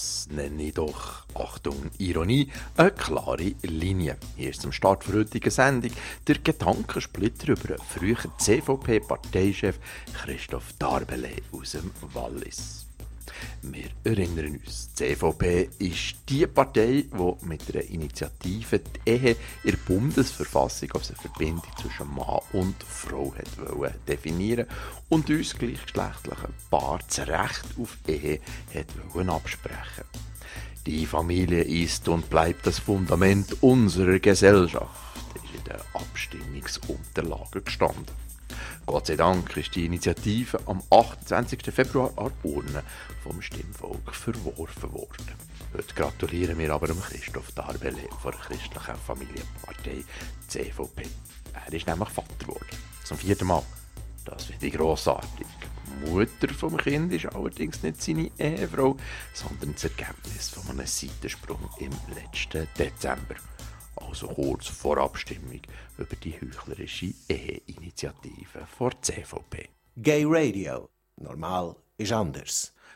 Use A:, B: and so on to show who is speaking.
A: Das nenne ich doch, Achtung, Ironie, eine klare Linie. Hier ist zum Start der heutigen Sendung der Gedankensplitter über den früheren CVP-Parteichef Christoph Darbele aus dem Wallis. Wir erinnern uns, die CVP ist die Partei, die mit einer Initiative die Ehe in der Bundesverfassung als eine Verbindung zwischen Mann und Frau hat definieren und uns gleichgeschlechtlichen Paar das Recht auf Ehe hat absprechen Die Familie ist und bleibt das Fundament unserer Gesellschaft, ist in den Abstimmungsunterlagen gestanden. Gott sei Dank ist die Initiative am 28. Februar an Urne vom Stimmvolk verworfen worden. Heute gratulieren wir aber Christoph Darbele von der christlichen Familienpartei CVP. Er ist nämlich Vater geworden. Zum vierten Mal. Das finde ich grossartig. Die Mutter vom Kind ist allerdings nicht seine Ehefrau, sondern das Ergebnis von einem Seitensprung im letzten Dezember also kurz vor Abstimmung über die heuchlerische Eheinitiative vor CVP.
B: Gay Radio. Normal ist anders.